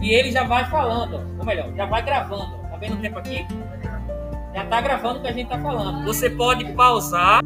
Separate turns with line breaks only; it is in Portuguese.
E ele já vai falando, ou melhor, já vai gravando. Tá vendo o tempo aqui? Já tá gravando o que a gente tá falando. Você pode pausar